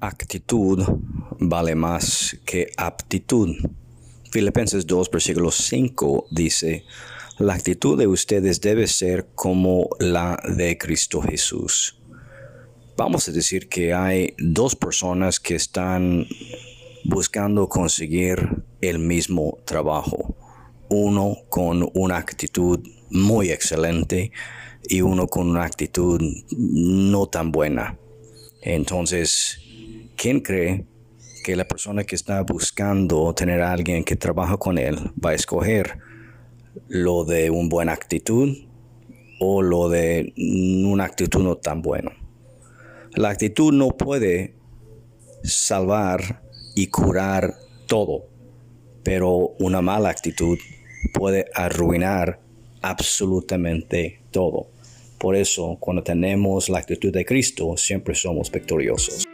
actitud vale más que aptitud. Filipenses 2, versículo 5 dice, la actitud de ustedes debe ser como la de Cristo Jesús. Vamos a decir que hay dos personas que están buscando conseguir el mismo trabajo. Uno con una actitud muy excelente y uno con una actitud no tan buena. Entonces, ¿quién cree que la persona que está buscando tener a alguien que trabaja con él va a escoger lo de una buena actitud o lo de una actitud no tan buena? La actitud no puede salvar y curar todo, pero una mala actitud puede arruinar absolutamente todo. Por eso, cuando tenemos la actitud de Cristo, siempre somos victoriosos.